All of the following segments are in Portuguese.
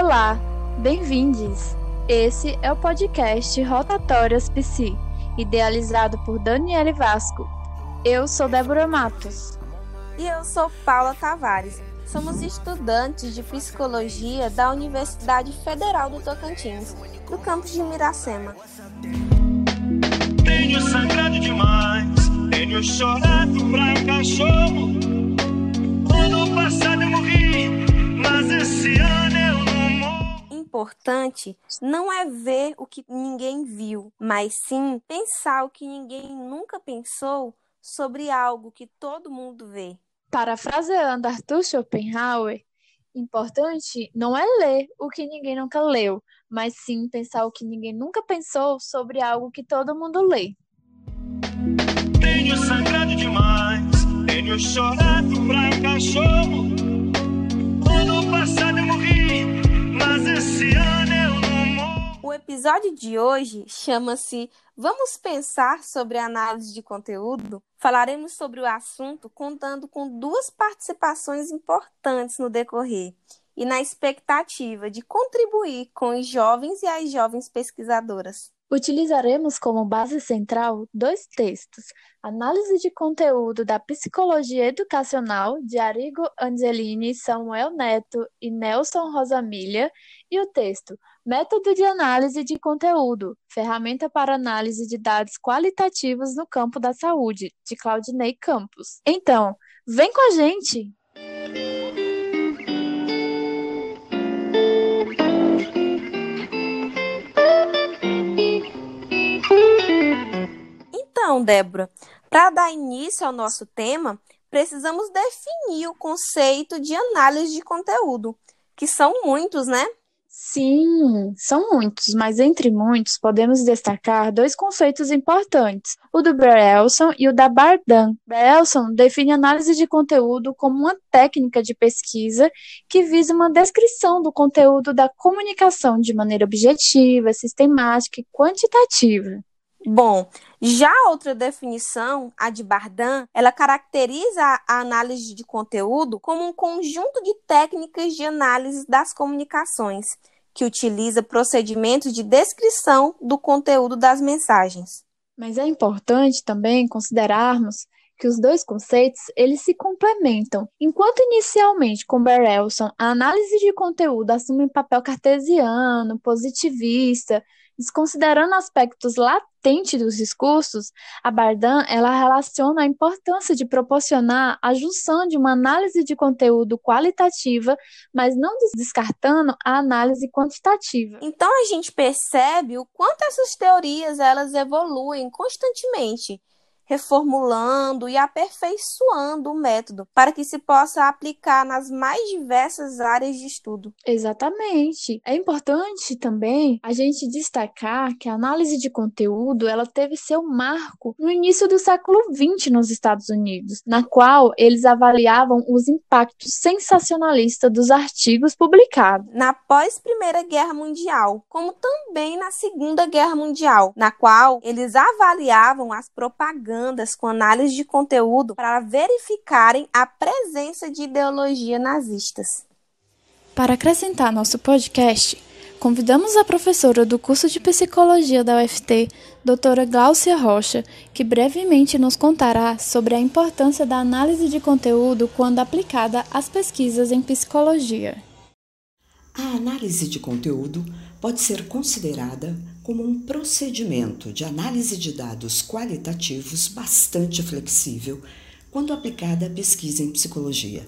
Olá, bem-vindos! Esse é o podcast Rotatórias Psi, idealizado por Daniele Vasco. Eu sou Débora Matos. E eu sou Paula Tavares. Somos estudantes de psicologia da Universidade Federal do Tocantins, do campus de Miracema. Tenho sangrado demais, tenho chorado pra cachorro. Ano passado eu morri, mas esse ano. Importante não é ver o que ninguém viu, mas sim pensar o que ninguém nunca pensou sobre algo que todo mundo vê. Parafraseando Arthur Schopenhauer, importante não é ler o que ninguém nunca leu, mas sim pensar o que ninguém nunca pensou sobre algo que todo mundo lê. Tenho sangrado demais, tenho chorado pra cachorro. O episódio de hoje chama-se Vamos pensar sobre análise de conteúdo? Falaremos sobre o assunto contando com duas participações importantes no decorrer e na expectativa de contribuir com os jovens e as jovens pesquisadoras. Utilizaremos como base central dois textos: Análise de conteúdo da Psicologia Educacional, de Arrigo Angelini, Samuel Neto e Nelson Rosamilha, e o texto Método de Análise de Conteúdo, Ferramenta para Análise de Dados Qualitativos no Campo da Saúde, de Claudinei Campos. Então, vem com a gente! Débora, para dar início ao nosso tema, precisamos definir o conceito de análise de conteúdo, que são muitos, né? Sim, são muitos, mas entre muitos podemos destacar dois conceitos importantes, o do Brelson e o da Bardan. Brelson define análise de conteúdo como uma técnica de pesquisa que visa uma descrição do conteúdo da comunicação de maneira objetiva, sistemática e quantitativa. Bom, já outra definição, a de Bardan, ela caracteriza a análise de conteúdo como um conjunto de técnicas de análise das comunicações, que utiliza procedimentos de descrição do conteúdo das mensagens. Mas é importante também considerarmos que os dois conceitos eles se complementam. Enquanto inicialmente com Berelson a análise de conteúdo assume um papel cartesiano, positivista, desconsiderando aspectos latentes dos discursos, a Bardan ela relaciona a importância de proporcionar a junção de uma análise de conteúdo qualitativa, mas não descartando a análise quantitativa. Então a gente percebe o quanto essas teorias elas evoluem constantemente reformulando e aperfeiçoando o método para que se possa aplicar nas mais diversas áreas de estudo. Exatamente. É importante também a gente destacar que a análise de conteúdo ela teve seu marco no início do século XX nos Estados Unidos, na qual eles avaliavam os impactos sensacionalistas dos artigos publicados. Na pós Primeira Guerra Mundial, como também na Segunda Guerra Mundial, na qual eles avaliavam as propagandas com análise de conteúdo para verificarem a presença de ideologia nazistas. Para acrescentar nosso podcast, convidamos a professora do curso de Psicologia da UFT, doutora Gláucia Rocha, que brevemente nos contará sobre a importância da análise de conteúdo quando aplicada às pesquisas em psicologia. A análise de conteúdo pode ser considerada como um procedimento de análise de dados qualitativos bastante flexível quando aplicada à pesquisa em psicologia.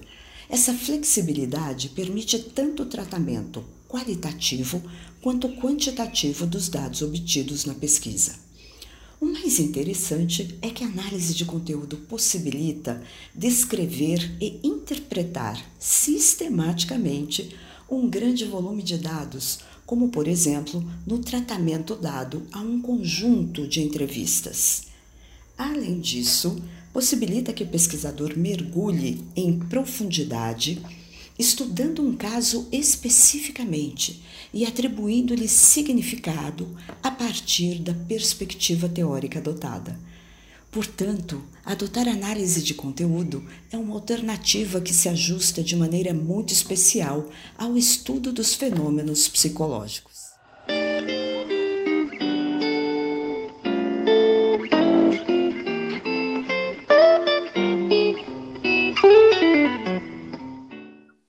Essa flexibilidade permite tanto o tratamento qualitativo quanto quantitativo dos dados obtidos na pesquisa. O mais interessante é que a análise de conteúdo possibilita descrever e interpretar sistematicamente um grande volume de dados, como por exemplo no tratamento dado a um conjunto de entrevistas. Além disso, possibilita que o pesquisador mergulhe em profundidade, estudando um caso especificamente e atribuindo-lhe significado a partir da perspectiva teórica adotada. Portanto, adotar análise de conteúdo é uma alternativa que se ajusta de maneira muito especial ao estudo dos fenômenos psicológicos.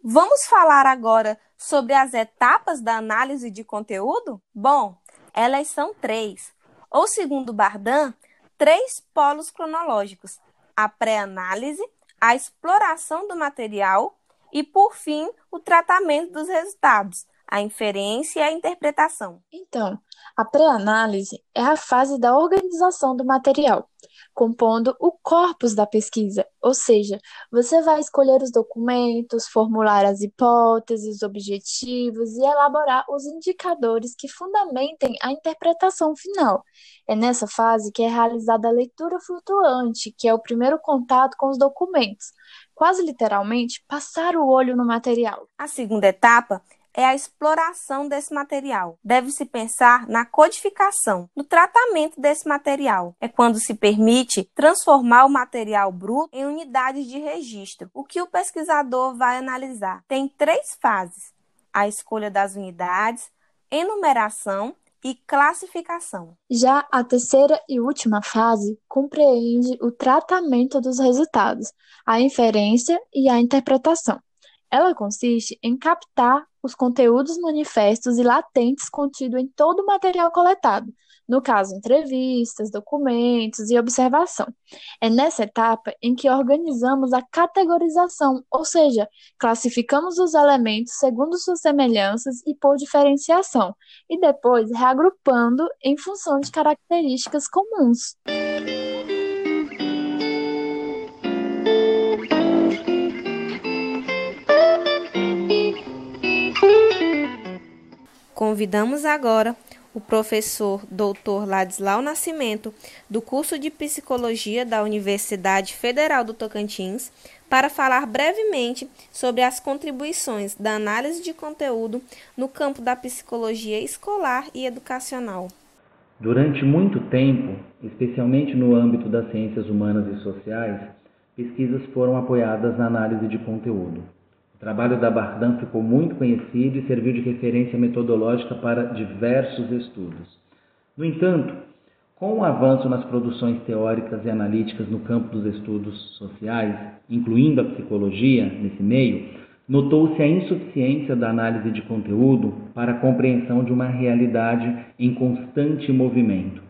Vamos falar agora sobre as etapas da análise de conteúdo? Bom, elas são três, ou segundo Bardan, três polos cronológicos: a pré-análise, a exploração do material e, por fim, o tratamento dos resultados, a inferência e a interpretação. Então, a pré-análise é a fase da organização do material, compondo o corpus da pesquisa, ou seja, você vai escolher os documentos, formular as hipóteses, objetivos e elaborar os indicadores que fundamentem a interpretação final. É nessa fase que é realizada a leitura flutuante, que é o primeiro contato com os documentos, quase literalmente passar o olho no material. A segunda etapa é a exploração desse material. Deve-se pensar na codificação, no tratamento desse material. É quando se permite transformar o material bruto em unidades de registro, o que o pesquisador vai analisar. Tem três fases: a escolha das unidades, enumeração e classificação. Já a terceira e última fase compreende o tratamento dos resultados, a inferência e a interpretação. Ela consiste em captar os conteúdos manifestos e latentes contidos em todo o material coletado, no caso, entrevistas, documentos e observação. É nessa etapa em que organizamos a categorização, ou seja, classificamos os elementos segundo suas semelhanças e por diferenciação, e depois reagrupando em função de características comuns. Convidamos agora o professor Dr. Ladislau Nascimento, do curso de Psicologia da Universidade Federal do Tocantins, para falar brevemente sobre as contribuições da análise de conteúdo no campo da psicologia escolar e educacional. Durante muito tempo, especialmente no âmbito das ciências humanas e sociais, pesquisas foram apoiadas na análise de conteúdo. O trabalho da Bardan ficou muito conhecido e serviu de referência metodológica para diversos estudos. No entanto, com o avanço nas produções teóricas e analíticas no campo dos estudos sociais, incluindo a psicologia nesse meio, notou-se a insuficiência da análise de conteúdo para a compreensão de uma realidade em constante movimento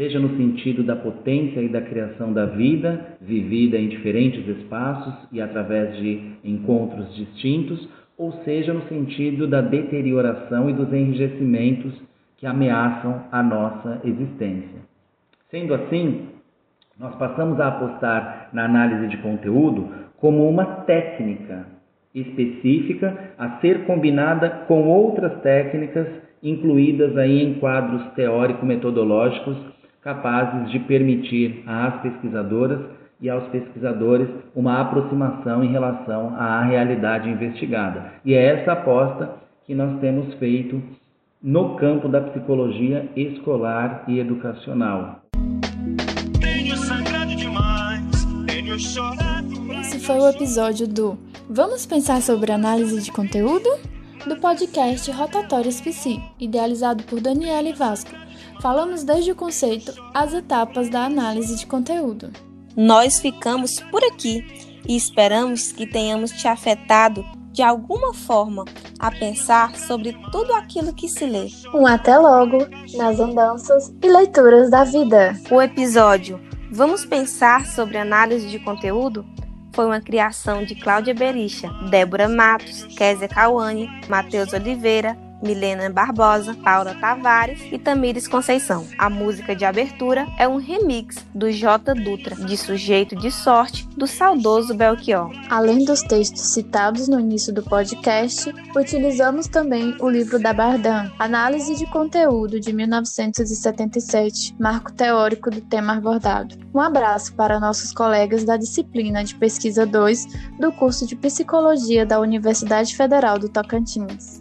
seja no sentido da potência e da criação da vida, vivida em diferentes espaços e através de encontros distintos, ou seja no sentido da deterioração e dos enrijecimentos que ameaçam a nossa existência. Sendo assim, nós passamos a apostar na análise de conteúdo como uma técnica específica a ser combinada com outras técnicas incluídas aí em quadros teórico-metodológicos capazes de permitir às pesquisadoras e aos pesquisadores uma aproximação em relação à realidade investigada. E é essa aposta que nós temos feito no campo da psicologia escolar e educacional. Esse foi o episódio do Vamos pensar sobre análise de conteúdo? Do podcast Rotatórios Psi, idealizado por Daniela Vasco Falamos desde o conceito às etapas da análise de conteúdo. Nós ficamos por aqui e esperamos que tenhamos te afetado de alguma forma a pensar sobre tudo aquilo que se lê. Um até logo nas andanças e leituras da vida. O episódio Vamos pensar sobre análise de conteúdo foi uma criação de Cláudia Bericha, Débora Matos, Kézia Cauane, Matheus Oliveira, Milena Barbosa, Paula Tavares e Tamires Conceição. A música de abertura é um remix do J. Dutra, de Sujeito de Sorte, do saudoso Belchior. Além dos textos citados no início do podcast, utilizamos também o livro da Bardan, Análise de Conteúdo, de 1977, marco teórico do tema abordado. Um abraço para nossos colegas da disciplina de Pesquisa 2 do curso de Psicologia da Universidade Federal do Tocantins.